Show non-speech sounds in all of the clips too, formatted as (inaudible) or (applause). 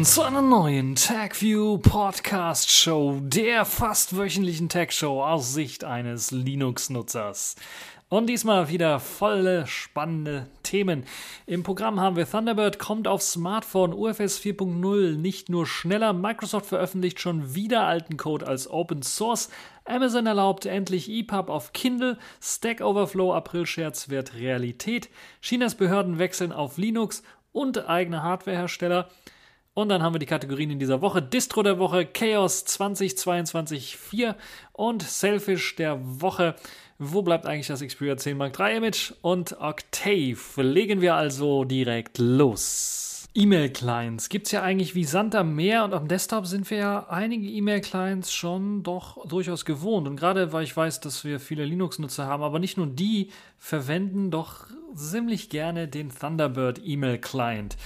willkommen zu einer neuen TagView Podcast Show, der fast wöchentlichen Tag Show aus Sicht eines Linux-Nutzers. Und diesmal wieder volle spannende Themen. Im Programm haben wir Thunderbird kommt auf Smartphone, UFS 4.0 nicht nur schneller, Microsoft veröffentlicht schon wieder alten Code als Open Source, Amazon erlaubt endlich EPUB auf Kindle, Stack Overflow April-Scherz wird Realität, Chinas Behörden wechseln auf Linux und eigene Hardwarehersteller. Und dann haben wir die Kategorien in dieser Woche. Distro der Woche, Chaos 2022 4 und Selfish der Woche. Wo bleibt eigentlich das Xperia 10 Mark III Image? Und Octave. Legen wir also direkt los. E-Mail-Clients gibt es ja eigentlich wie Sand am Meer und am Desktop sind wir ja einige E-Mail-Clients schon doch durchaus gewohnt. Und gerade weil ich weiß, dass wir viele Linux-Nutzer haben, aber nicht nur die verwenden doch ziemlich gerne den Thunderbird E-Mail-Client.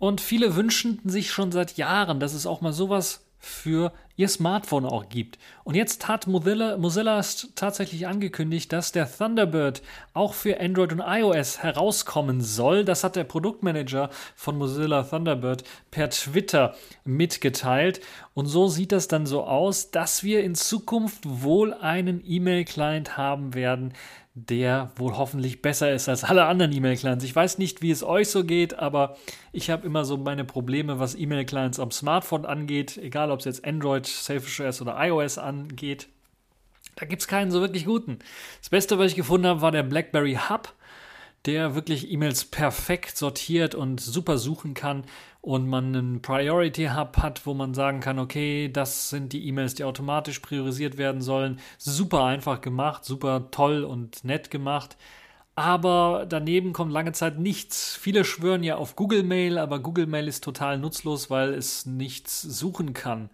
Und viele wünschen sich schon seit Jahren, dass es auch mal sowas für ihr Smartphone auch gibt. Und jetzt hat Mozilla, Mozilla tatsächlich angekündigt, dass der Thunderbird auch für Android und iOS herauskommen soll. Das hat der Produktmanager von Mozilla Thunderbird per Twitter mitgeteilt. Und so sieht das dann so aus, dass wir in Zukunft wohl einen E-Mail-Client haben werden, der wohl hoffentlich besser ist als alle anderen E-Mail-Clients. Ich weiß nicht, wie es euch so geht, aber ich habe immer so meine Probleme, was E-Mail-Clients am Smartphone angeht, egal ob es jetzt Android, Selfish OS oder iOS angeht. Da gibt es keinen so wirklich guten. Das Beste, was ich gefunden habe, war der BlackBerry Hub der wirklich E-Mails perfekt sortiert und super suchen kann und man einen Priority Hub hat, wo man sagen kann, okay, das sind die E-Mails, die automatisch priorisiert werden sollen. Super einfach gemacht, super toll und nett gemacht. Aber daneben kommt lange Zeit nichts. Viele schwören ja auf Google Mail, aber Google Mail ist total nutzlos, weil es nichts suchen kann.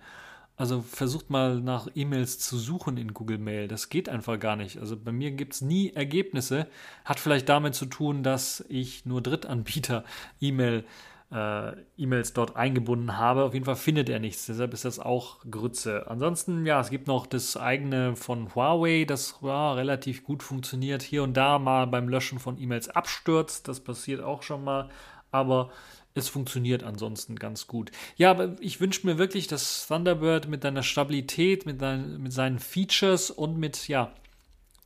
Also versucht mal nach E-Mails zu suchen in Google Mail. Das geht einfach gar nicht. Also bei mir gibt es nie Ergebnisse. Hat vielleicht damit zu tun, dass ich nur Drittanbieter (laughs) E-Mail äh, E-Mails dort eingebunden habe. Auf jeden Fall findet er nichts. Deshalb ist das auch Grütze. Ansonsten, ja, es gibt noch das eigene von Huawei, das ja, relativ gut funktioniert. Hier und da mal beim Löschen von E-Mails abstürzt. Das passiert auch schon mal. Aber es funktioniert ansonsten ganz gut. Ja, aber ich wünsche mir wirklich, dass Thunderbird mit seiner Stabilität, mit, dein, mit seinen Features und mit ja,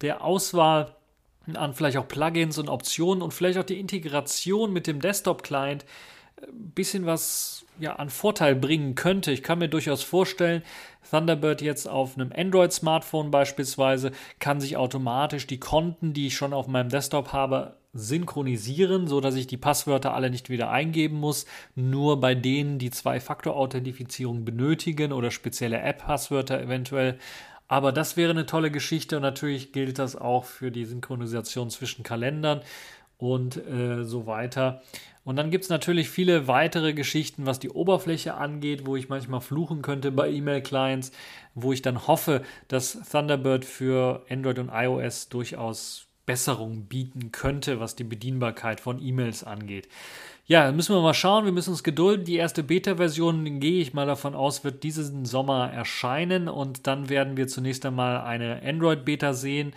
der Auswahl an vielleicht auch Plugins und Optionen und vielleicht auch die Integration mit dem Desktop-Client ein bisschen was ja, an Vorteil bringen könnte. Ich kann mir durchaus vorstellen, Thunderbird jetzt auf einem Android-Smartphone beispielsweise kann sich automatisch die Konten, die ich schon auf meinem Desktop habe, synchronisieren, so dass ich die Passwörter alle nicht wieder eingeben muss. Nur bei denen, die Zwei-Faktor-Authentifizierung benötigen oder spezielle App-Passwörter eventuell. Aber das wäre eine tolle Geschichte und natürlich gilt das auch für die Synchronisation zwischen Kalendern und äh, so weiter. Und dann gibt es natürlich viele weitere Geschichten, was die Oberfläche angeht, wo ich manchmal fluchen könnte bei E-Mail-Clients, wo ich dann hoffe, dass Thunderbird für Android und iOS durchaus Besserung bieten könnte, was die Bedienbarkeit von E-Mails angeht. Ja, müssen wir mal schauen. Wir müssen uns gedulden. Die erste Beta-Version, gehe ich mal davon aus, wird diesen Sommer erscheinen und dann werden wir zunächst einmal eine Android-Beta sehen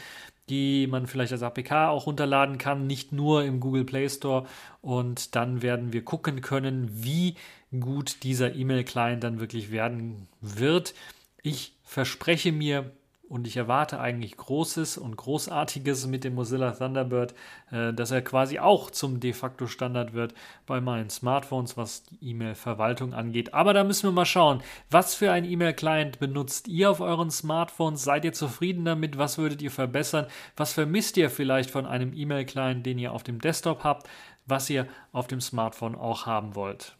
die man vielleicht als APK auch runterladen kann, nicht nur im Google Play Store. Und dann werden wir gucken können, wie gut dieser E-Mail-Client dann wirklich werden wird. Ich verspreche mir und ich erwarte eigentlich Großes und Großartiges mit dem Mozilla Thunderbird, äh, dass er quasi auch zum de facto Standard wird bei meinen Smartphones, was die E-Mail-Verwaltung angeht. Aber da müssen wir mal schauen, was für ein E-Mail-Client benutzt ihr auf euren Smartphones? Seid ihr zufrieden damit? Was würdet ihr verbessern? Was vermisst ihr vielleicht von einem E-Mail-Client, den ihr auf dem Desktop habt, was ihr auf dem Smartphone auch haben wollt?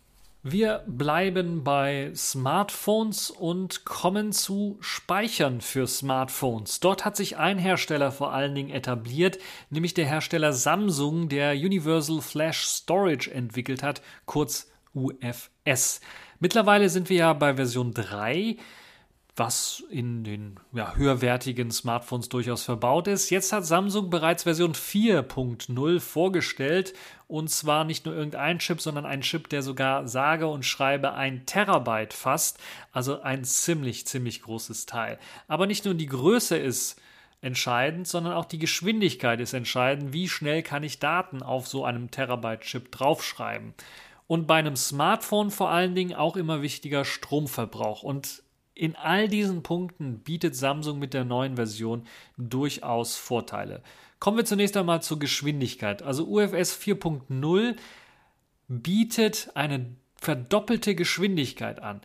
Wir bleiben bei Smartphones und kommen zu Speichern für Smartphones. Dort hat sich ein Hersteller vor allen Dingen etabliert, nämlich der Hersteller Samsung, der Universal Flash Storage entwickelt hat, kurz UFS. Mittlerweile sind wir ja bei Version 3 was in den ja, höherwertigen Smartphones durchaus verbaut ist. Jetzt hat Samsung bereits Version 4.0 vorgestellt und zwar nicht nur irgendein Chip, sondern ein Chip, der sogar sage und schreibe ein Terabyte fasst, also ein ziemlich, ziemlich großes Teil. Aber nicht nur die Größe ist entscheidend, sondern auch die Geschwindigkeit ist entscheidend. Wie schnell kann ich Daten auf so einem Terabyte-Chip draufschreiben? und bei einem Smartphone vor allen Dingen auch immer wichtiger Stromverbrauch. Und in all diesen Punkten bietet Samsung mit der neuen Version durchaus Vorteile. Kommen wir zunächst einmal zur Geschwindigkeit. Also UFS 4.0 bietet eine verdoppelte Geschwindigkeit an.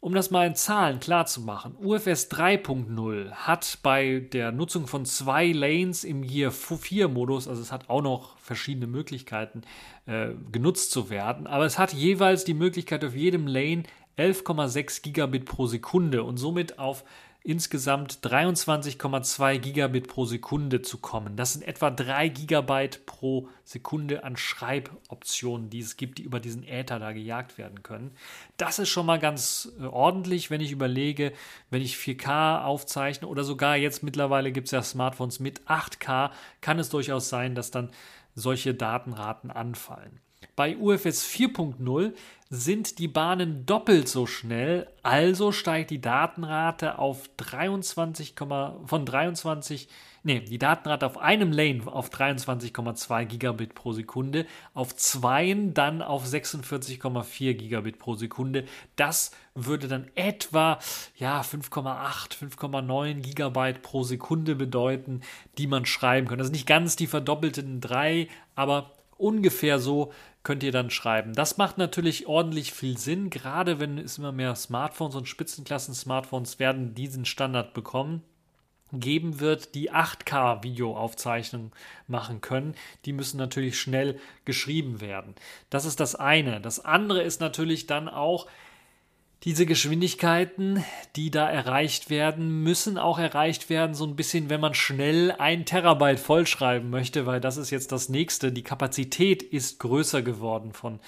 Um das mal in Zahlen klar zu machen, UFS 3.0 hat bei der Nutzung von zwei Lanes im Year 4 Modus, also es hat auch noch verschiedene Möglichkeiten äh, genutzt zu werden, aber es hat jeweils die Möglichkeit auf jedem Lane 11,6 Gigabit pro Sekunde und somit auf insgesamt 23,2 Gigabit pro Sekunde zu kommen. Das sind etwa 3 Gigabyte pro Sekunde an Schreiboptionen, die es gibt, die über diesen Äther da gejagt werden können. Das ist schon mal ganz äh, ordentlich, wenn ich überlege, wenn ich 4K aufzeichne oder sogar jetzt mittlerweile gibt es ja Smartphones mit 8K, kann es durchaus sein, dass dann solche Datenraten anfallen. Bei UFS 4.0 sind die Bahnen doppelt so schnell, also steigt die Datenrate auf 23, von 23, nee, die Datenrate auf einem Lane auf 23,2 Gigabit pro Sekunde, auf zweien dann auf 46,4 Gigabit pro Sekunde. Das würde dann etwa ja 5,8, 5,9 Gigabyte pro Sekunde bedeuten, die man schreiben könnte. Sind nicht ganz die verdoppelten drei, aber ungefähr so könnt ihr dann schreiben. Das macht natürlich ordentlich viel Sinn, gerade wenn es immer mehr Smartphones und Spitzenklassen-Smartphones werden diesen Standard bekommen geben wird, die 8K-Videoaufzeichnung machen können. Die müssen natürlich schnell geschrieben werden. Das ist das eine. Das andere ist natürlich dann auch, diese Geschwindigkeiten, die da erreicht werden, müssen auch erreicht werden, so ein bisschen, wenn man schnell ein Terabyte vollschreiben möchte, weil das ist jetzt das nächste. Die Kapazität ist größer geworden von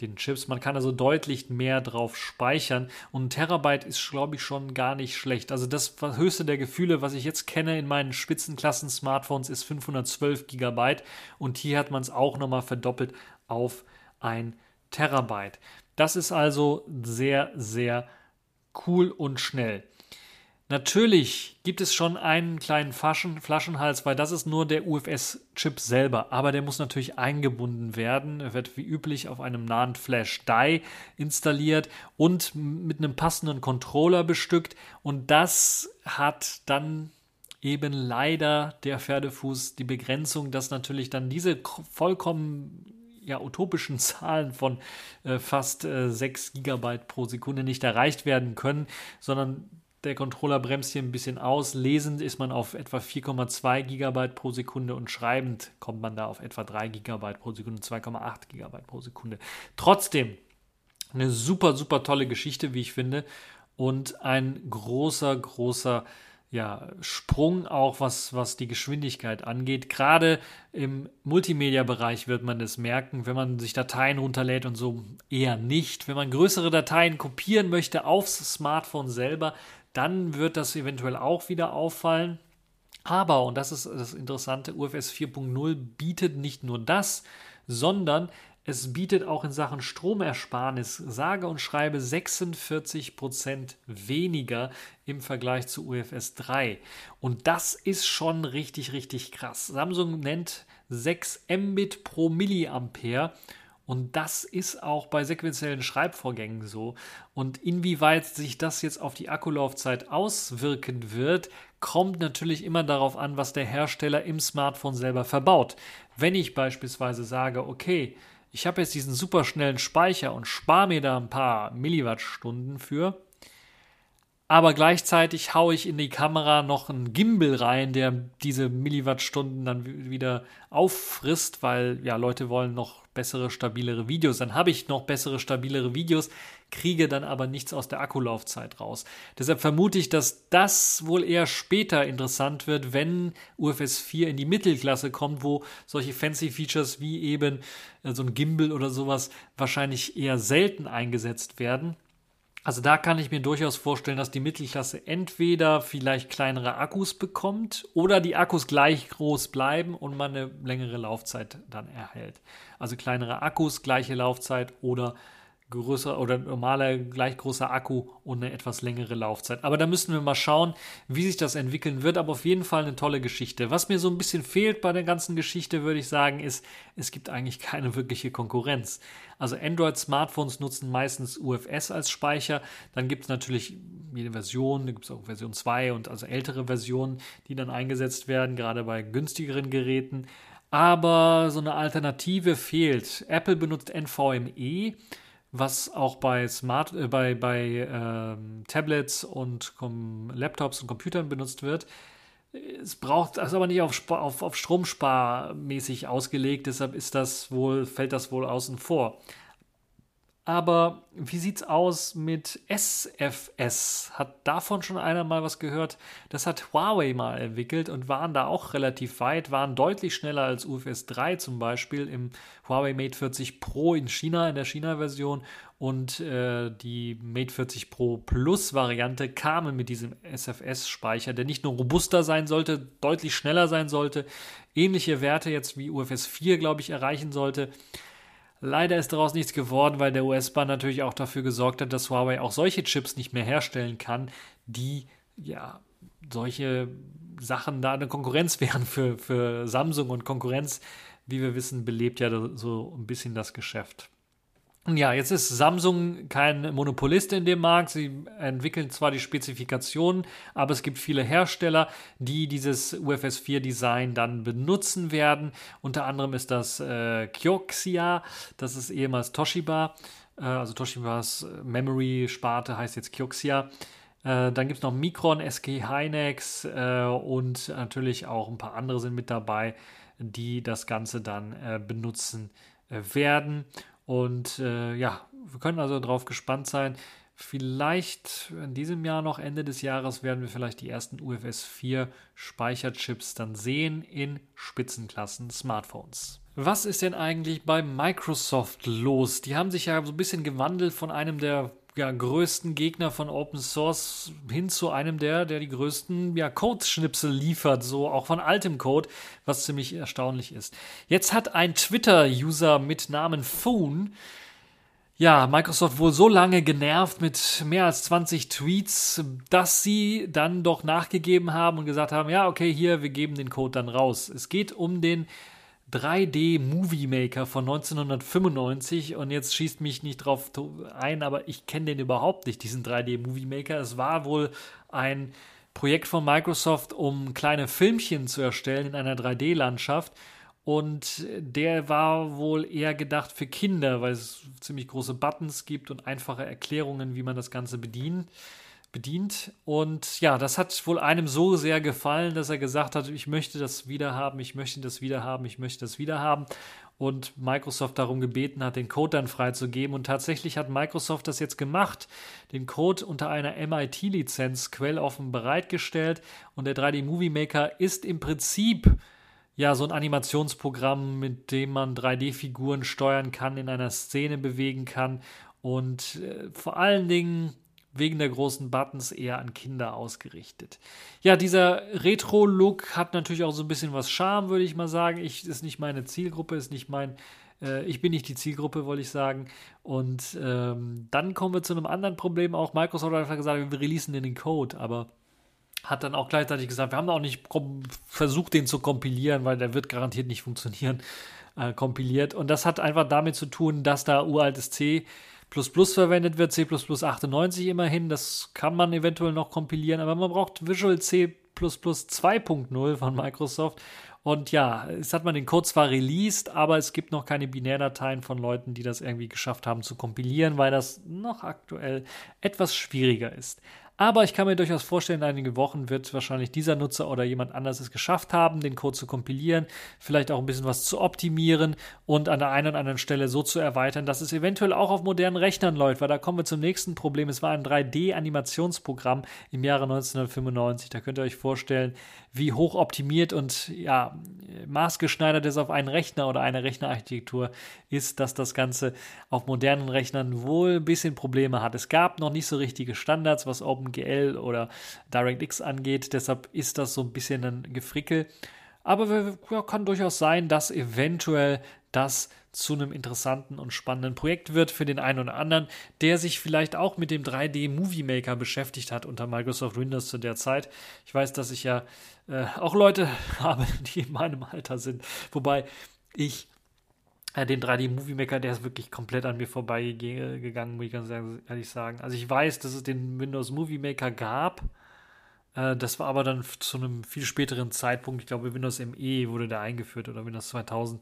den Chips. Man kann also deutlich mehr drauf speichern und ein Terabyte ist, glaube ich, schon gar nicht schlecht. Also das höchste der Gefühle, was ich jetzt kenne in meinen Spitzenklassen-Smartphones, ist 512 Gigabyte und hier hat man es auch nochmal verdoppelt auf ein Terabyte. Das ist also sehr, sehr cool und schnell. Natürlich gibt es schon einen kleinen Flaschen, Flaschenhals, weil das ist nur der UFS-Chip selber. Aber der muss natürlich eingebunden werden. Er wird wie üblich auf einem NAND Flash Die installiert und mit einem passenden Controller bestückt. Und das hat dann eben leider der Pferdefuß die Begrenzung, dass natürlich dann diese vollkommen ja, utopischen (laughs) Zahlen von äh, fast äh, 6 GB pro Sekunde nicht erreicht werden können, sondern der Controller bremst hier ein bisschen aus. Lesend ist man auf etwa 4,2 GB pro Sekunde und schreibend kommt man da auf etwa 3 GB pro Sekunde, 2,8 GB pro Sekunde. Trotzdem eine super, super tolle Geschichte, wie ich finde. Und ein großer, großer ja, Sprung auch, was, was die Geschwindigkeit angeht. Gerade im Multimedia-Bereich wird man das merken, wenn man sich Dateien runterlädt und so eher nicht. Wenn man größere Dateien kopieren möchte aufs Smartphone selber, dann wird das eventuell auch wieder auffallen. Aber, und das ist das Interessante, UFS 4.0 bietet nicht nur das, sondern es bietet auch in Sachen Stromersparnis sage und schreibe 46% weniger im Vergleich zu UFS 3. Und das ist schon richtig, richtig krass. Samsung nennt 6 Mbit pro Milliampere. Und das ist auch bei sequenziellen Schreibvorgängen so. Und inwieweit sich das jetzt auf die Akkulaufzeit auswirken wird, kommt natürlich immer darauf an, was der Hersteller im Smartphone selber verbaut. Wenn ich beispielsweise sage, okay, ich habe jetzt diesen super schnellen Speicher und spare mir da ein paar Milliwattstunden für. Aber gleichzeitig haue ich in die Kamera noch einen Gimbal rein, der diese Milliwattstunden dann wieder auffrisst, weil ja Leute wollen noch bessere, stabilere Videos. Dann habe ich noch bessere, stabilere Videos, kriege dann aber nichts aus der Akkulaufzeit raus. Deshalb vermute ich, dass das wohl eher später interessant wird, wenn UFS 4 in die Mittelklasse kommt, wo solche fancy Features wie eben äh, so ein Gimbal oder sowas wahrscheinlich eher selten eingesetzt werden. Also da kann ich mir durchaus vorstellen, dass die Mittelklasse entweder vielleicht kleinere Akkus bekommt oder die Akkus gleich groß bleiben und man eine längere Laufzeit dann erhält. Also kleinere Akkus, gleiche Laufzeit oder größer oder normaler gleich großer Akku und eine etwas längere Laufzeit. Aber da müssen wir mal schauen, wie sich das entwickeln wird. Aber auf jeden Fall eine tolle Geschichte. Was mir so ein bisschen fehlt bei der ganzen Geschichte, würde ich sagen, ist, es gibt eigentlich keine wirkliche Konkurrenz. Also Android-Smartphones nutzen meistens UFS als Speicher. Dann gibt es natürlich jede Version, da gibt es auch Version 2 und also ältere Versionen, die dann eingesetzt werden, gerade bei günstigeren Geräten. Aber so eine Alternative fehlt. Apple benutzt NVMe was auch bei Smart, äh, bei, bei ähm, Tablets und Laptops und Computern benutzt wird. Es braucht, ist aber nicht auf, auf, auf Stromsparmäßig ausgelegt, deshalb ist das wohl, fällt das wohl außen vor. Aber wie sieht's aus mit SFS? Hat davon schon einer mal was gehört? Das hat Huawei mal entwickelt und waren da auch relativ weit, waren deutlich schneller als UFS 3 zum Beispiel im Huawei Mate 40 Pro in China, in der China-Version und äh, die Mate 40 Pro Plus Variante kamen mit diesem SFS-Speicher, der nicht nur robuster sein sollte, deutlich schneller sein sollte, ähnliche Werte jetzt wie UFS 4, glaube ich, erreichen sollte. Leider ist daraus nichts geworden, weil der US-Bahn natürlich auch dafür gesorgt hat, dass Huawei auch solche Chips nicht mehr herstellen kann, die ja solche Sachen da eine Konkurrenz (laughs) wären für, für Samsung und Konkurrenz, wie wir wissen, belebt ja so ein bisschen das Geschäft. Ja, jetzt ist Samsung kein Monopolist in dem Markt. Sie entwickeln zwar die Spezifikationen, aber es gibt viele Hersteller, die dieses UFS 4 Design dann benutzen werden. Unter anderem ist das äh, Kioxia, das ist ehemals Toshiba. Äh, also Toshibas Memory-Sparte heißt jetzt Kioxia. Äh, dann gibt es noch Micron, SK Hynix äh, und natürlich auch ein paar andere sind mit dabei, die das Ganze dann äh, benutzen äh, werden. Und äh, ja, wir können also darauf gespannt sein. Vielleicht in diesem Jahr noch, Ende des Jahres, werden wir vielleicht die ersten UFS 4 Speicherchips dann sehen in Spitzenklassen Smartphones. Was ist denn eigentlich bei Microsoft los? Die haben sich ja so ein bisschen gewandelt von einem der ja, größten Gegner von Open Source hin zu einem der, der die größten ja, Codeschnipsel liefert, so auch von altem Code, was ziemlich erstaunlich ist. Jetzt hat ein Twitter-User mit Namen Foon ja, Microsoft wohl so lange genervt mit mehr als 20 Tweets, dass sie dann doch nachgegeben haben und gesagt haben, ja, okay, hier, wir geben den Code dann raus. Es geht um den 3D Movie Maker von 1995 und jetzt schießt mich nicht drauf ein, aber ich kenne den überhaupt nicht, diesen 3D Movie Maker. Es war wohl ein Projekt von Microsoft, um kleine Filmchen zu erstellen in einer 3D-Landschaft. Und der war wohl eher gedacht für Kinder, weil es ziemlich große Buttons gibt und einfache Erklärungen, wie man das Ganze bedient bedient. Und ja, das hat wohl einem so sehr gefallen, dass er gesagt hat, ich möchte das wieder haben, ich möchte das wieder haben, ich möchte das wieder haben. Und Microsoft darum gebeten hat, den Code dann freizugeben. Und tatsächlich hat Microsoft das jetzt gemacht, den Code unter einer MIT-Lizenz quelloffen bereitgestellt. Und der 3D Movie Maker ist im Prinzip ja, so ein Animationsprogramm, mit dem man 3D-Figuren steuern kann, in einer Szene bewegen kann und äh, vor allen Dingen wegen der großen Buttons eher an Kinder ausgerichtet. Ja, dieser Retro-Look hat natürlich auch so ein bisschen was Charme, würde ich mal sagen. Ich ist nicht meine Zielgruppe, ist nicht mein äh, ich bin nicht die Zielgruppe, wollte ich sagen. Und ähm, dann kommen wir zu einem anderen Problem. Auch Microsoft hat einfach gesagt, wir releasen den Code, aber hat dann auch gleichzeitig gesagt, wir haben auch nicht versucht, den zu kompilieren, weil der wird garantiert nicht funktionieren, äh, kompiliert. Und das hat einfach damit zu tun, dass da uraltes C verwendet wird, C 98 immerhin. Das kann man eventuell noch kompilieren, aber man braucht Visual C 2.0 von Microsoft. Und ja, jetzt hat man den Code zwar released, aber es gibt noch keine Binärdateien von Leuten, die das irgendwie geschafft haben zu kompilieren, weil das noch aktuell etwas schwieriger ist. Aber ich kann mir durchaus vorstellen, in einigen Wochen wird wahrscheinlich dieser Nutzer oder jemand anderes es geschafft haben, den Code zu kompilieren, vielleicht auch ein bisschen was zu optimieren und an der einen oder anderen Stelle so zu erweitern, dass es eventuell auch auf modernen Rechnern läuft, weil da kommen wir zum nächsten Problem. Es war ein 3D-Animationsprogramm im Jahre 1995. Da könnt ihr euch vorstellen, wie hoch optimiert und ja, maßgeschneidert es auf einen Rechner oder eine Rechnerarchitektur ist, dass das Ganze auf modernen Rechnern wohl ein bisschen Probleme hat. Es gab noch nicht so richtige Standards, was Open OpenGL oder DirectX angeht. Deshalb ist das so ein bisschen ein Gefrickel. Aber ja, kann durchaus sein, dass eventuell das zu einem interessanten und spannenden Projekt wird für den einen oder anderen, der sich vielleicht auch mit dem 3D Movie Maker beschäftigt hat unter Microsoft Windows zu der Zeit. Ich weiß, dass ich ja äh, auch Leute (laughs) habe, die in meinem Alter sind, wobei ich äh, den 3D Movie Maker, der ist wirklich komplett an mir vorbeigegangen, muss ich ganz ehrlich sagen. Also ich weiß, dass es den Windows Movie Maker gab. Äh, das war aber dann zu einem viel späteren Zeitpunkt. Ich glaube, Windows ME wurde da eingeführt oder Windows 2000.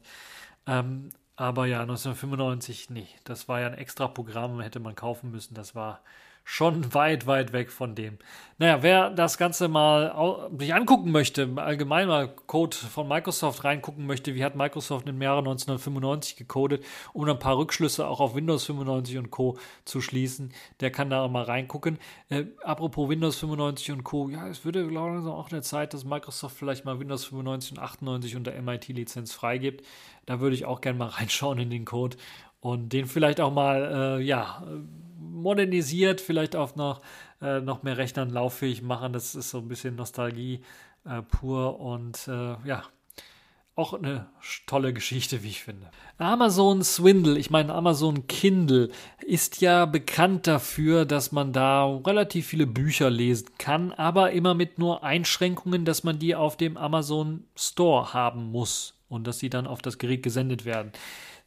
Ähm, aber ja, 1995, nee, das war ja ein extra Programm, hätte man kaufen müssen. Das war schon weit, weit weg von dem. Naja, wer das Ganze mal sich angucken möchte, allgemein mal Code von Microsoft reingucken möchte, wie hat Microsoft im Jahre 1995 gecodet, um ein paar Rückschlüsse auch auf Windows 95 und Co. zu schließen, der kann da mal reingucken. Äh, apropos Windows 95 und Co., ja, es würde, ich, auch eine Zeit, dass Microsoft vielleicht mal Windows 95 und 98 unter MIT-Lizenz freigibt. Da würde ich auch gerne mal (laughs) reinschauen in den Code und den vielleicht auch mal, äh, ja, modernisiert, vielleicht auf noch, äh, noch mehr Rechnern lauffähig machen. Das ist so ein bisschen Nostalgie äh, pur und äh, ja, auch eine tolle Geschichte, wie ich finde. Amazon Swindle, ich meine Amazon Kindle, ist ja bekannt dafür, dass man da relativ viele Bücher lesen kann, aber immer mit nur Einschränkungen, dass man die auf dem Amazon Store haben muss und dass sie dann auf das Gerät gesendet werden.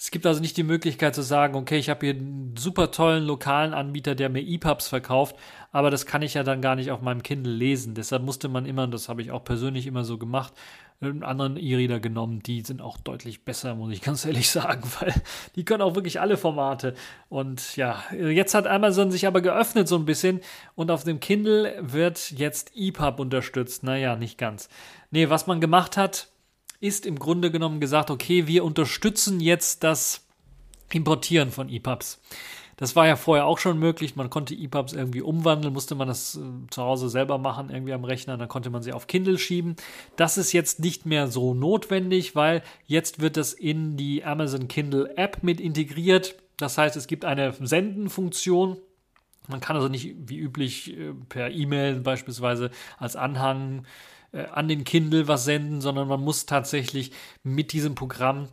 Es gibt also nicht die Möglichkeit zu sagen, okay, ich habe hier einen super tollen lokalen Anbieter, der mir EPUBs verkauft, aber das kann ich ja dann gar nicht auf meinem Kindle lesen. Deshalb musste man immer, das habe ich auch persönlich immer so gemacht, einen anderen E-Reader genommen. Die sind auch deutlich besser, muss ich (laughs) ganz ehrlich sagen, weil die können auch wirklich alle Formate. Und ja, jetzt hat Amazon sich aber geöffnet so ein bisschen und auf dem Kindle wird jetzt EPUB unterstützt. Naja, nicht ganz. Nee, was man gemacht hat, ist im Grunde genommen gesagt, okay, wir unterstützen jetzt das Importieren von EPUBs. Das war ja vorher auch schon möglich. Man konnte EPUBs irgendwie umwandeln, musste man das äh, zu Hause selber machen, irgendwie am Rechner. Dann konnte man sie auf Kindle schieben. Das ist jetzt nicht mehr so notwendig, weil jetzt wird das in die Amazon Kindle App mit integriert. Das heißt, es gibt eine Senden-Funktion. Man kann also nicht wie üblich äh, per E-Mail beispielsweise als Anhang äh, an den Kindle was senden, sondern man muss tatsächlich mit diesem Programm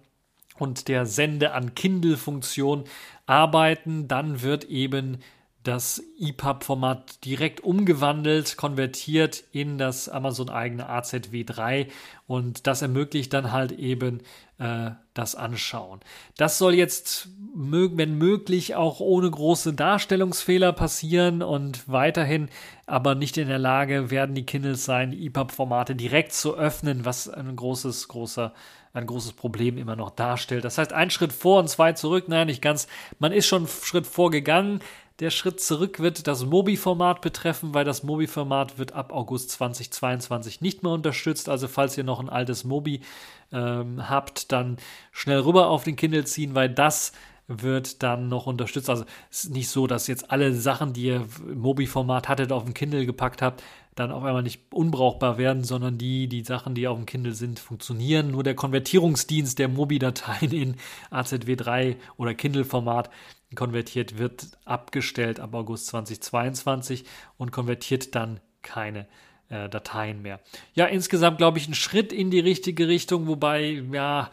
und der Sende an Kindle-Funktion arbeiten. Dann wird eben das EPUB-Format direkt umgewandelt, konvertiert in das Amazon-eigene AZW3 und das ermöglicht dann halt eben äh, das Anschauen. Das soll jetzt, wenn möglich, auch ohne große Darstellungsfehler passieren und weiterhin aber nicht in der Lage werden die Kindles sein, die EPUB-Formate direkt zu öffnen, was ein großes, großer ein großes Problem immer noch darstellt. Das heißt, ein Schritt vor und zwei zurück, naja, nicht ganz. Man ist schon einen Schritt vorgegangen, der Schritt zurück wird das Mobi-Format betreffen, weil das Mobi-Format wird ab August 2022 nicht mehr unterstützt. Also falls ihr noch ein altes Mobi ähm, habt, dann schnell rüber auf den Kindle ziehen, weil das wird dann noch unterstützt. Also es ist nicht so, dass jetzt alle Sachen, die ihr im Mobi-Format hattet, auf den Kindle gepackt habt, dann auf einmal nicht unbrauchbar werden, sondern die, die Sachen, die auf dem Kindle sind, funktionieren. Nur der Konvertierungsdienst der Mobi-Dateien in AZW3 oder Kindle-Format konvertiert wird, abgestellt ab August 2022 und konvertiert dann keine äh, Dateien mehr. Ja, insgesamt glaube ich ein Schritt in die richtige Richtung, wobei, ja,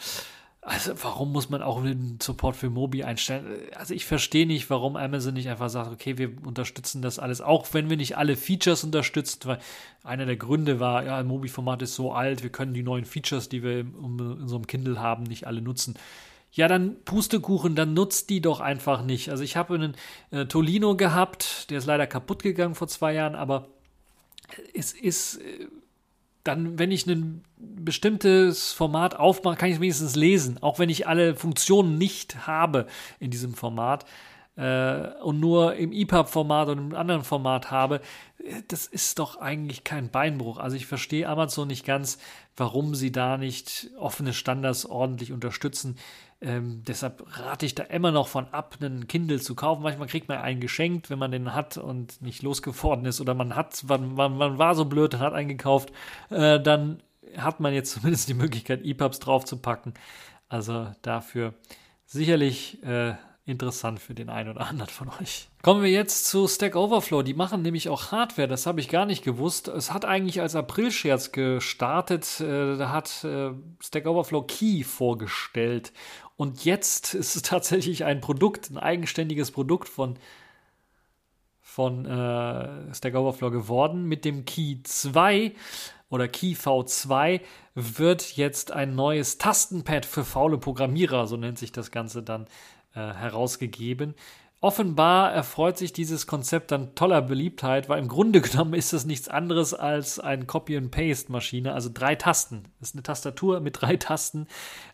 also warum muss man auch den Support für Mobi einstellen? Also ich verstehe nicht, warum Amazon nicht einfach sagt, okay, wir unterstützen das alles, auch wenn wir nicht alle Features unterstützen, weil einer der Gründe war, ja, Mobi-Format ist so alt, wir können die neuen Features, die wir in unserem Kindle haben, nicht alle nutzen ja, dann Pustekuchen, dann nutzt die doch einfach nicht. Also ich habe einen äh, Tolino gehabt, der ist leider kaputt gegangen vor zwei Jahren, aber es ist äh, dann, wenn ich ein bestimmtes Format aufmache, kann ich es wenigstens lesen, auch wenn ich alle Funktionen nicht habe in diesem Format äh, und nur im EPUB-Format und im anderen Format habe, das ist doch eigentlich kein Beinbruch. Also ich verstehe Amazon nicht ganz, warum sie da nicht offene Standards ordentlich unterstützen. Ähm, deshalb rate ich da immer noch von ab, einen Kindle zu kaufen. Manchmal kriegt man einen geschenkt, wenn man den hat und nicht losgeworden ist. Oder man hat, man, man, man war so blöd und hat einen gekauft. Äh, dann hat man jetzt (laughs) zumindest die Möglichkeit, EPUBs draufzupacken. Also dafür sicherlich äh, interessant für den einen oder anderen von euch. Kommen wir jetzt zu Stack Overflow. Die machen nämlich auch Hardware, das habe ich gar nicht gewusst. Es hat eigentlich als April-Scherz gestartet. Äh, da hat äh, Stack Overflow Key vorgestellt. Und jetzt ist es (laughs) tatsächlich ein Produkt, ein eigenständiges Produkt von, von äh, Stack Overflow geworden mit dem Key 2 oder Key V2 wird jetzt ein neues Tastenpad für faule Programmierer, so nennt sich das Ganze dann, herausgegeben. Offenbar erfreut sich dieses Konzept dann toller Beliebtheit, weil im Grunde (laughs) genommen ist es nichts anderes als eine Copy-and-Paste-Maschine, also drei Tasten. Das ist eine Tastatur mit drei Tasten,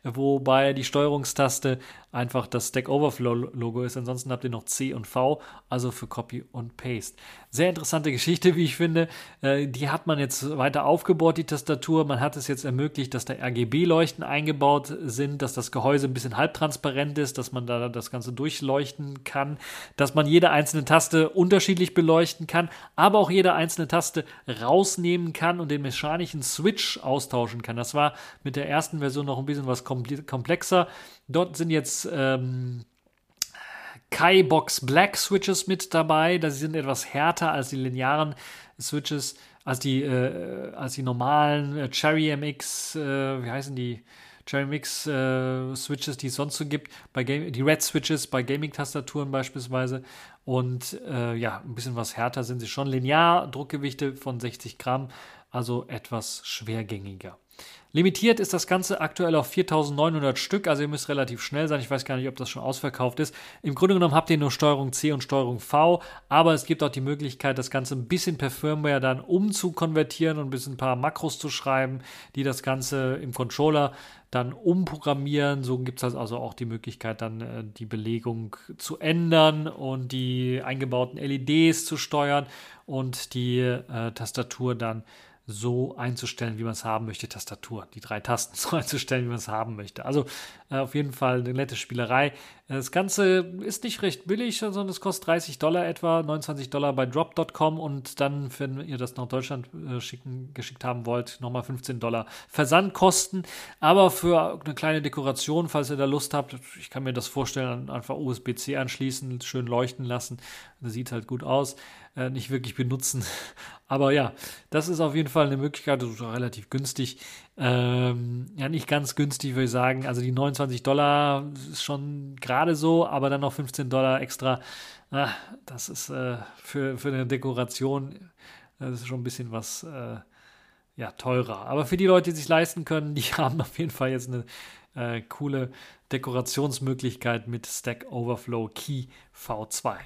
wobei die Steuerungstaste einfach das Stack Overflow-Logo ist. Ansonsten habt ihr noch C und V, also für Copy und Paste. Sehr interessante Geschichte, wie ich finde. Äh, die hat man jetzt weiter aufgebaut, die Tastatur. Man hat es jetzt ermöglicht, dass da RGB-Leuchten eingebaut sind, dass das Gehäuse ein bisschen halbtransparent ist, dass man da das Ganze durchleuchten kann dass man jede einzelne Taste unterschiedlich beleuchten kann, aber auch jede einzelne Taste rausnehmen kann und den mechanischen Switch austauschen kann. Das war mit der ersten Version noch ein bisschen was komplexer. Dort sind jetzt ähm, Kai-Box Black Switches mit dabei. Das sind etwas härter als die linearen Switches, als die, äh, als die normalen äh, Cherry MX, äh, wie heißen die? Cherry Mix äh, Switches, die es sonst so gibt, bei Game die Red Switches bei Gaming-Tastaturen beispielsweise. Und äh, ja, ein bisschen was härter sind sie schon. Linear, Druckgewichte von 60 Gramm, also etwas schwergängiger. Limitiert ist das Ganze aktuell auf 4900 Stück, also ihr müsst relativ schnell sein. Ich weiß gar nicht, ob das schon ausverkauft ist. Im Grunde genommen habt ihr nur Steuerung C und Steuerung V, aber es gibt auch die Möglichkeit, das Ganze ein bisschen per Firmware dann umzukonvertieren und ein bisschen ein paar Makros zu schreiben, die das Ganze im Controller dann umprogrammieren. So gibt es also auch die Möglichkeit, dann äh, die Belegung zu ändern und die eingebauten LEDs zu steuern und die äh, Tastatur dann so einzustellen, wie man es haben möchte, Tastatur, die drei Tasten (laughs) so einzustellen, wie man es haben möchte. Also äh, auf jeden Fall eine nette Spielerei. Das Ganze ist nicht recht billig, sondern es kostet 30 Dollar etwa, 29 Dollar bei drop.com und dann, wenn ihr das nach Deutschland äh, schicken, geschickt haben wollt, nochmal 15 Dollar Versandkosten. Aber für eine kleine Dekoration, falls ihr da Lust habt, ich kann mir das vorstellen, einfach USB-C anschließen, schön leuchten lassen. Das sieht halt gut aus. Äh, nicht wirklich benutzen. (laughs) Aber ja, das ist auf jeden Fall eine Möglichkeit, ist relativ günstig. Ähm, ja, nicht ganz günstig, würde ich sagen. Also die 29 Dollar ist schon gerade so, aber dann noch 15 Dollar extra. Ah, das ist äh, für, für eine Dekoration, das ist schon ein bisschen was äh, ja, teurer. Aber für die Leute, die sich leisten können, die (laughs) haben auf jeden Fall jetzt eine äh, coole Dekorationsmöglichkeit mit Stack Overflow Key V2.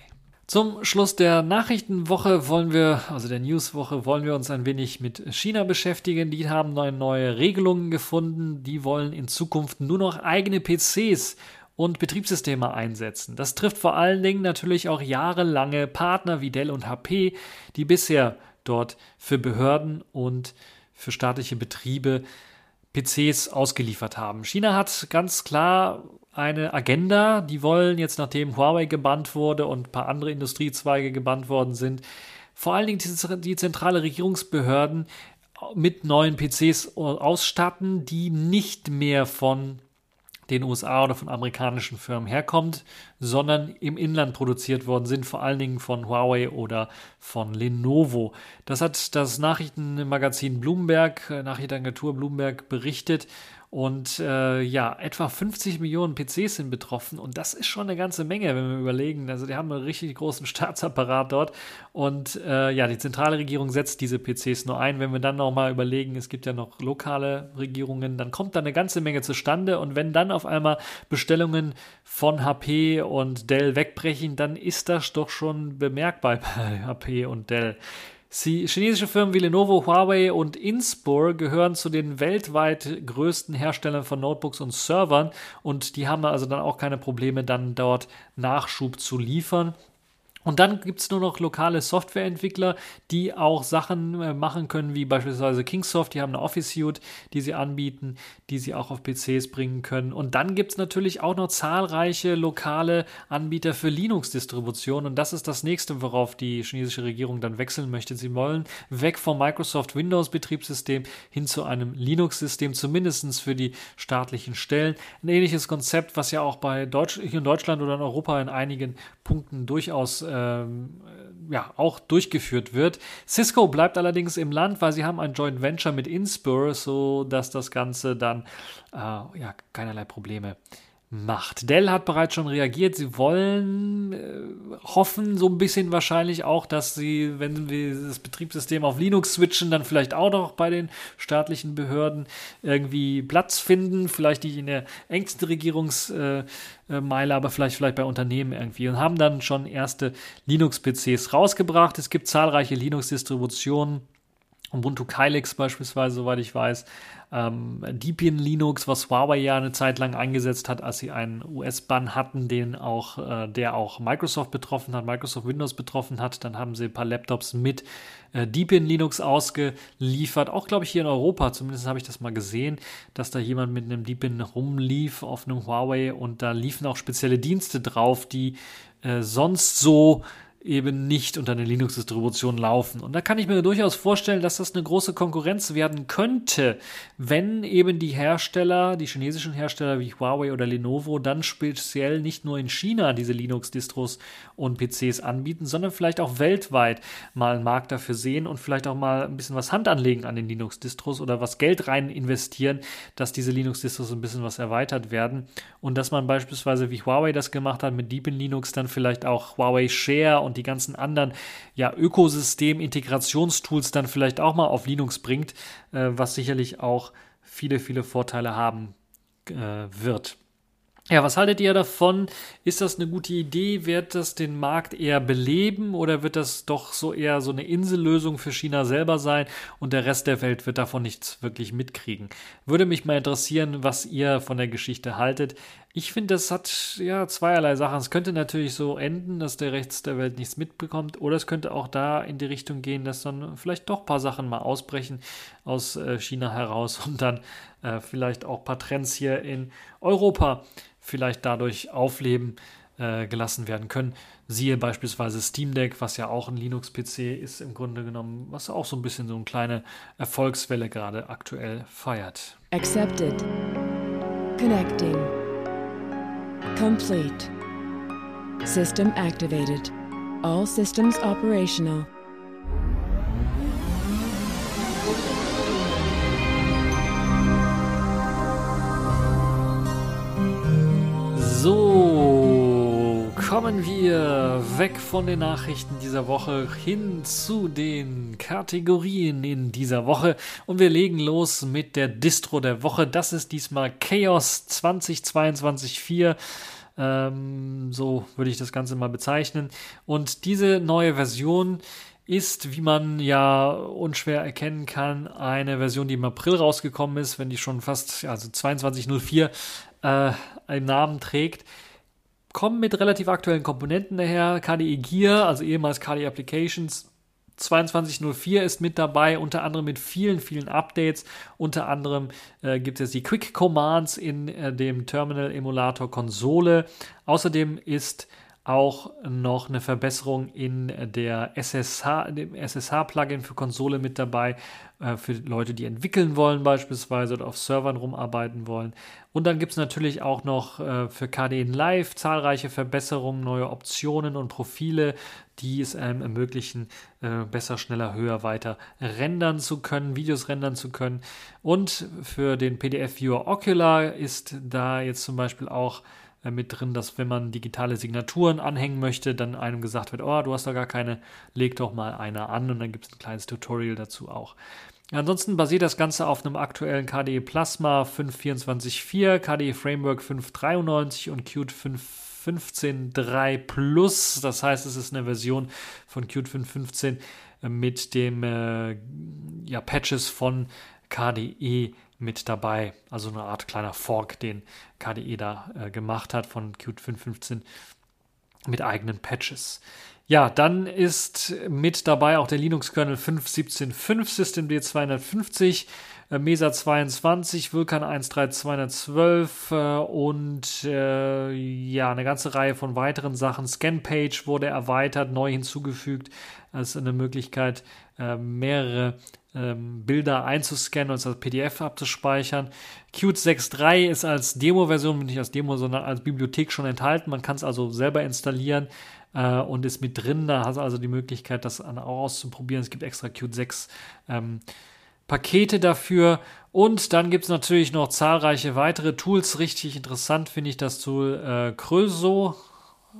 Zum Schluss der Nachrichtenwoche wollen wir, also der Newswoche, wollen wir uns ein wenig mit China beschäftigen. Die haben neue, Regelungen gefunden. Die wollen in Zukunft nur noch eigene PCs und Betriebssysteme einsetzen. Das trifft vor allen Dingen natürlich auch jahrelange Partner wie Dell und HP, die bisher dort für Behörden und für staatliche Betriebe PCs ausgeliefert haben. China hat ganz klar eine Agenda. Die wollen jetzt, nachdem Huawei gebannt wurde und ein paar andere Industriezweige gebannt worden sind, vor allen Dingen die, die zentrale Regierungsbehörden mit neuen PCs ausstatten, die nicht mehr von den USA oder von amerikanischen Firmen herkommt, sondern im Inland produziert worden sind, vor allen Dingen von Huawei oder von Lenovo. Das hat das Nachrichtenmagazin Bloomberg, äh, Nachrichtenagentur Bloomberg berichtet und äh, ja, etwa 50 Millionen PCs sind betroffen und das ist schon eine ganze Menge, wenn wir überlegen. Also die haben einen richtig großen (laughs) Staatsapparat dort und äh, ja, die zentrale Regierung setzt diese PCs nur ein. Wenn wir dann nochmal überlegen, es gibt ja noch lokale Regierungen, dann kommt da eine ganze Menge zustande und wenn dann auf einmal Bestellungen von HP und Dell wegbrechen, dann ist das doch schon bemerkbar bei HP und Dell. Sie, chinesische Firmen wie Lenovo, Huawei und Inspur gehören zu den weltweit größten Herstellern von Notebooks und Servern und die haben also dann auch keine Probleme, dann dort Nachschub zu liefern. Und dann gibt es nur noch lokale Softwareentwickler, die auch Sachen äh, machen können, wie beispielsweise Kingsoft, die haben eine Office Suite, die sie anbieten, die sie auch auf PCs bringen können. Und dann gibt es natürlich auch noch zahlreiche lokale Anbieter für Linux-Distributionen. Und das ist das nächste, worauf die chinesische Regierung dann wechseln möchte. Sie wollen weg vom Microsoft Windows-Betriebssystem hin zu einem Linux-System, zumindest für die staatlichen Stellen. Ein ähnliches Konzept, was ja auch bei Deutsch, hier in Deutschland oder in Europa in einigen Punkten durchaus äh, ähm, ja, auch durchgeführt wird. Cisco bleibt allerdings im Land, weil sie haben ein Joint Venture mit Inspur, so dass das Ganze dann äh, ja, keinerlei Probleme macht. Dell hat bereits schon reagiert. Sie wollen, äh, hoffen so ein bisschen wahrscheinlich auch, dass sie, wenn wir das Betriebssystem auf Linux switchen, dann vielleicht auch noch bei den staatlichen Behörden irgendwie Platz finden. Vielleicht nicht in der engsten Regierungsmeile, äh, aber vielleicht, vielleicht bei Unternehmen irgendwie. Und haben dann schon erste Linux-PCs rausgebracht. Es gibt zahlreiche Linux-Distributionen. Ubuntu Kylix beispielsweise, soweit ich weiß, ähm, Deepin Linux, was Huawei ja eine Zeit lang eingesetzt hat, als sie einen US-Bann hatten, den auch, äh, der auch Microsoft betroffen hat, Microsoft Windows betroffen hat. Dann haben sie ein paar Laptops mit äh, Deepin Linux ausgeliefert, auch glaube ich hier in Europa, zumindest habe ich das mal gesehen, dass da jemand mit einem Deepin rumlief auf einem Huawei und da liefen auch spezielle Dienste drauf, die äh, sonst so eben nicht unter einer Linux-Distribution laufen. Und da kann ich mir durchaus vorstellen, dass das eine große Konkurrenz werden könnte, wenn eben die Hersteller, die chinesischen Hersteller wie Huawei oder Lenovo, dann speziell nicht nur in China diese Linux-Distros und PCs anbieten, sondern vielleicht auch weltweit mal einen Markt dafür sehen und vielleicht auch mal ein bisschen was Hand anlegen an den Linux-Distros oder was Geld rein investieren, dass diese Linux-Distros ein bisschen was erweitert werden und dass man beispielsweise wie Huawei das gemacht hat mit Deepin Linux dann vielleicht auch Huawei Share und die ganzen anderen ja, Ökosystem-Integrationstools dann vielleicht auch mal auf Linux bringt, äh, was sicherlich auch viele, viele Vorteile haben äh, wird. Ja, was haltet ihr davon? Ist das eine gute Idee? Wird das den Markt eher beleben oder wird das doch so eher so eine Insellösung für China selber sein und der Rest der Welt wird davon nichts wirklich mitkriegen? Würde mich mal interessieren, was ihr von der Geschichte haltet. Ich finde, das hat ja zweierlei Sachen. Es könnte natürlich so enden, dass der Rest der Welt nichts mitbekommt, oder es könnte auch da in die Richtung gehen, dass dann vielleicht doch ein paar Sachen mal ausbrechen aus äh, China heraus (laughs) und dann äh, vielleicht auch ein paar Trends hier in Europa vielleicht dadurch aufleben äh, gelassen werden können. Siehe beispielsweise Steam Deck, was ja auch ein Linux-PC ist im Grunde genommen, was auch so ein bisschen so eine kleine Erfolgswelle gerade aktuell feiert. Accepted. Connecting. Complete. System activated. All systems operational. So, kommen wir weg von den Nachrichten dieser Woche hin zu den Kategorien in dieser Woche und wir legen los mit der Distro der Woche. Das ist diesmal Chaos 2022 4. Ähm, so würde ich das Ganze mal bezeichnen. Und diese neue Version ist, wie man ja unschwer erkennen kann, eine Version, die im April rausgekommen ist, wenn die schon fast, also 2204 äh, einen Namen trägt, kommen mit relativ aktuellen Komponenten daher. KDE Gear, also ehemals KDE Applications 2204 ist mit dabei, unter anderem mit vielen, vielen Updates. Unter anderem äh, gibt es die Quick Commands in äh, dem Terminal Emulator Konsole. Außerdem ist auch noch eine Verbesserung in der SSH, dem SSH-Plugin für Konsole mit dabei, äh, für Leute, die entwickeln wollen beispielsweise oder auf Servern rumarbeiten wollen. Und dann gibt es natürlich auch noch äh, für KDN Live zahlreiche Verbesserungen, neue Optionen und Profile, die es einem ermöglichen, äh, besser, schneller, höher, weiter rendern zu können, Videos rendern zu können. Und für den PDF-Viewer Ocular ist da jetzt zum Beispiel auch äh, mit drin, dass wenn man digitale Signaturen anhängen möchte, dann einem gesagt wird, oh, du hast da gar keine, leg doch mal eine an und dann gibt es ein kleines Tutorial dazu auch. Ansonsten basiert das Ganze auf einem aktuellen KDE Plasma 5.24.4, KDE Framework 5.93 und Qt 5.15.3 Plus. Das heißt, es ist eine Version von Qt 5.15 äh, mit dem äh, ja, Patches von KDE mit dabei. Also eine Art kleiner Fork, den KDE da äh, gemacht hat von Qt 5.15 mit eigenen Patches. Ja, dann ist mit dabei auch der Linux-Kernel 5.17.5 Systemd 250 äh, Mesa 22, Vulkan 13212 äh, und äh, ja, eine ganze Reihe von weiteren Sachen. Scanpage wurde erweitert, neu hinzugefügt als eine Möglichkeit, äh, mehrere ähm, Bilder einzuscannen und als PDF abzuspeichern. Qt 6.3 ist als Demo-Version, nicht als Demo, sondern als Bibliothek schon enthalten. Man kann es also selber installieren äh, und ist mit drin. Da hast du also die Möglichkeit, das auch auszuprobieren. Es gibt extra Qt 6 ähm, Pakete dafür. Und dann gibt es natürlich noch zahlreiche weitere Tools. Richtig interessant finde ich das Tool äh, Kröso,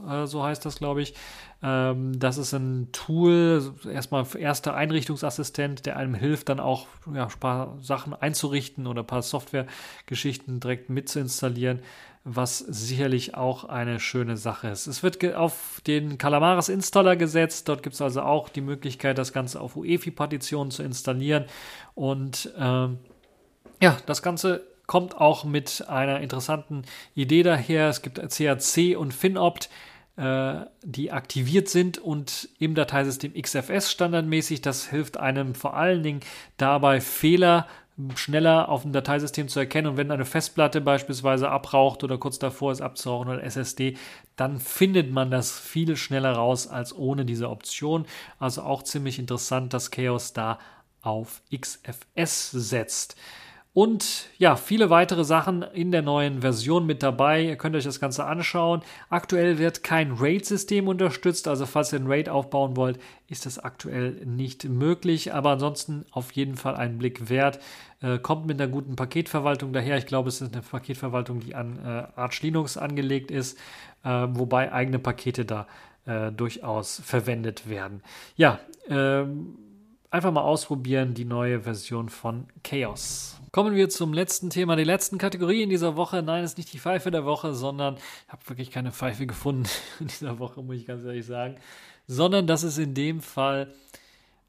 äh, so heißt das, glaube ich. Ähm, das ist ein Tool, erstmal erster Einrichtungsassistent, der einem hilft, dann auch ja, ein paar Sachen einzurichten oder ein paar Softwaregeschichten direkt mitzuinstallieren, was sicherlich auch eine schöne Sache ist. Es wird auf den Calamares Installer gesetzt. Dort gibt es also auch die Möglichkeit, das Ganze auf UEFI-Partitionen zu installieren. Und ähm, ja, das Ganze kommt auch mit einer interessanten Idee daher. Es gibt CAC und FinOpt äh, die aktiviert sind und im Dateisystem XFS standardmäßig. Das hilft einem vor allen Dingen dabei, Fehler schneller auf dem Dateisystem zu erkennen. Und wenn eine Festplatte beispielsweise abraucht oder kurz davor ist abzurauchen oder SSD, dann findet man das viel schneller raus als ohne diese Option. Also auch ziemlich interessant, dass Chaos da auf XFS setzt. Und ja, viele weitere Sachen in der neuen Version mit dabei. Ihr könnt euch das Ganze anschauen. Aktuell wird kein RAID-System unterstützt, also falls ihr ein RAID aufbauen wollt, ist das aktuell nicht möglich. Aber ansonsten auf jeden Fall einen Blick wert. Äh, kommt mit einer guten Paketverwaltung daher. Ich glaube, es ist eine Paketverwaltung, die an äh, Arch Linux angelegt ist, äh, wobei eigene Pakete da äh, durchaus verwendet werden. Ja, ähm, einfach mal ausprobieren, die neue Version von Chaos. Kommen wir zum letzten Thema, die letzten Kategorie in dieser Woche. Nein, es ist nicht die Pfeife der Woche, sondern ich habe wirklich keine Pfeife gefunden (laughs) in dieser Woche, muss ich ganz ehrlich sagen. Sondern das ist in dem Fall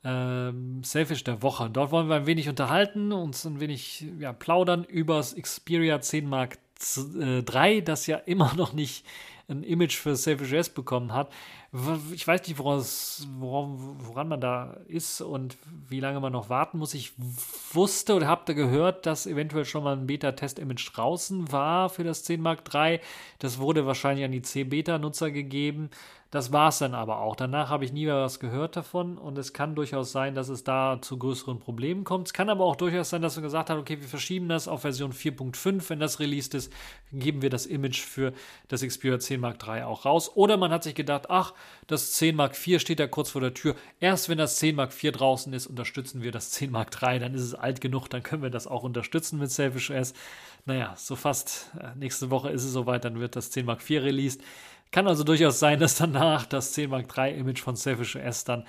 ähm, Selfish der Woche. Dort wollen wir ein wenig unterhalten, uns ein wenig ja, plaudern über das Xperia 10 Mark III, das ja immer noch nicht ein Image für Selfish OS bekommen hat ich weiß nicht, woran, woran man da ist und wie lange man noch warten muss. Ich wusste oder habe da gehört, dass eventuell schon mal ein Beta-Test-Image draußen war für das 10 Mark III. Das wurde wahrscheinlich an die C-Beta-Nutzer gegeben. Das war es dann aber auch. Danach habe ich nie mehr was gehört davon und es kann durchaus sein, dass es da zu größeren Problemen kommt. Es kann aber auch durchaus sein, dass man gesagt hat, okay, wir verschieben das auf Version 4.5. Wenn das released ist, geben wir das Image für das Xperia 10 Mark III auch raus. Oder man hat sich gedacht, ach, das 10 Mark IV steht da kurz vor der Tür. Erst wenn das 10 Mark IV draußen ist, unterstützen wir das 10 Mark III. Dann ist es alt genug, dann können wir das auch unterstützen mit Selfish OS. Naja, so fast äh, nächste Woche ist es soweit, dann wird das 10 Mark IV released. Kann also durchaus sein, dass danach das 10 Mark III Image von Selfish OS dann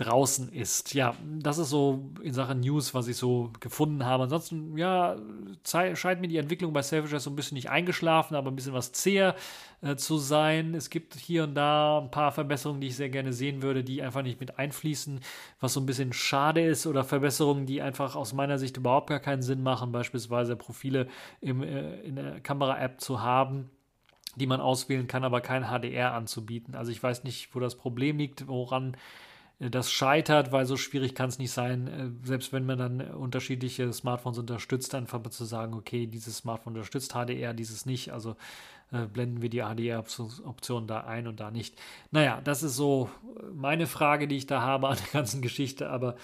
draußen ist. Ja, das ist so in Sachen News, was ich so gefunden habe. Ansonsten, ja, scheint mir die Entwicklung bei OS so ein bisschen nicht eingeschlafen, aber ein bisschen was zäher äh, zu sein. Es gibt hier und da ein paar Verbesserungen, die ich sehr gerne sehen würde, die einfach nicht mit einfließen, was so ein bisschen schade ist oder Verbesserungen, die einfach aus meiner Sicht überhaupt gar keinen Sinn machen, beispielsweise Profile im, äh, in der Kamera-App zu haben die man auswählen kann, aber kein HDR anzubieten. Also ich weiß nicht, wo das Problem liegt, woran das scheitert, weil so schwierig kann es nicht sein, äh, selbst wenn man dann unterschiedliche Smartphones unterstützt, einfach zu sagen, okay, dieses Smartphone unterstützt HDR, dieses nicht, also äh, blenden wir die HDR-Option da ein und da nicht. Naja, das ist so meine Frage, die ich da habe an der ganzen Geschichte, aber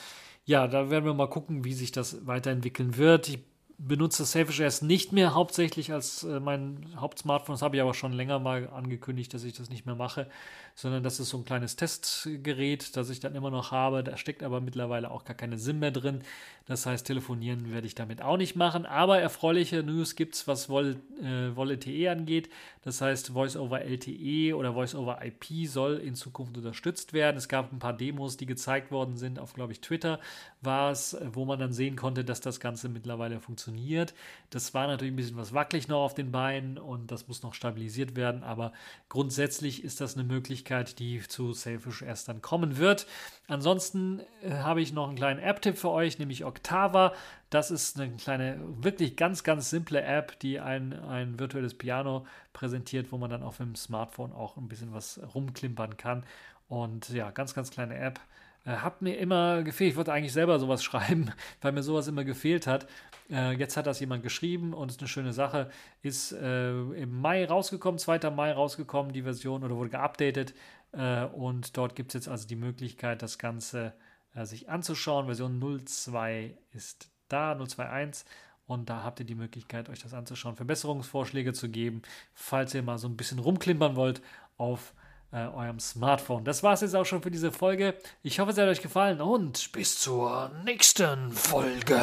ja, da werden wir mal gucken, wie sich das weiterentwickeln wird. Ich benutze Selfish OS nicht mehr hauptsächlich als äh, mein Hauptsmartphone. Das habe ich aber schon länger mal angekündigt, dass ich das nicht mehr mache, sondern das ist so ein kleines Testgerät, das ich dann immer noch habe. Da steckt aber mittlerweile auch gar keine SIM mehr drin. Das heißt, telefonieren werde ich damit auch nicht machen. Aber erfreuliche News gibt es, was Vol, äh, VoLTE angeht. Das heißt, Voice over LTE oder Voice over IP soll in Zukunft unterstützt werden. Es gab ein paar Demos, die gezeigt worden sind. Auf, glaube ich, Twitter war es, wo man dann sehen konnte, dass das Ganze mittlerweile funktioniert. Das war natürlich ein bisschen was wackelig noch auf den Beinen und das muss noch stabilisiert werden, aber grundsätzlich ist das eine Möglichkeit, die zu Selfish erst dann kommen wird. Ansonsten äh, habe ich noch einen kleinen App-Tipp für euch, nämlich Octava. Das ist eine kleine, wirklich ganz, ganz simple App, die ein, ein virtuelles Piano präsentiert, wo man dann auf dem Smartphone auch ein bisschen was rumklimpern kann Und ja, ganz, ganz kleine App. Äh, hat mir immer gefehlt. Ich wollte eigentlich selber sowas (laughs) schreiben, weil mir sowas immer gefehlt hat. Äh, jetzt hat das jemand geschrieben und ist eine schöne Sache. Ist äh, im Mai rausgekommen, 2. Mai rausgekommen, die Version oder wurde geupdatet. Und dort gibt es jetzt also die Möglichkeit, das Ganze sich anzuschauen. Version 02 ist da, 021. Und da habt ihr die Möglichkeit, euch das anzuschauen, Verbesserungsvorschläge zu geben, falls ihr mal so ein bisschen rumklimpern wollt auf äh, eurem Smartphone. Das war es jetzt auch schon für diese Folge. Ich hoffe, es hat euch gefallen und bis zur nächsten Folge.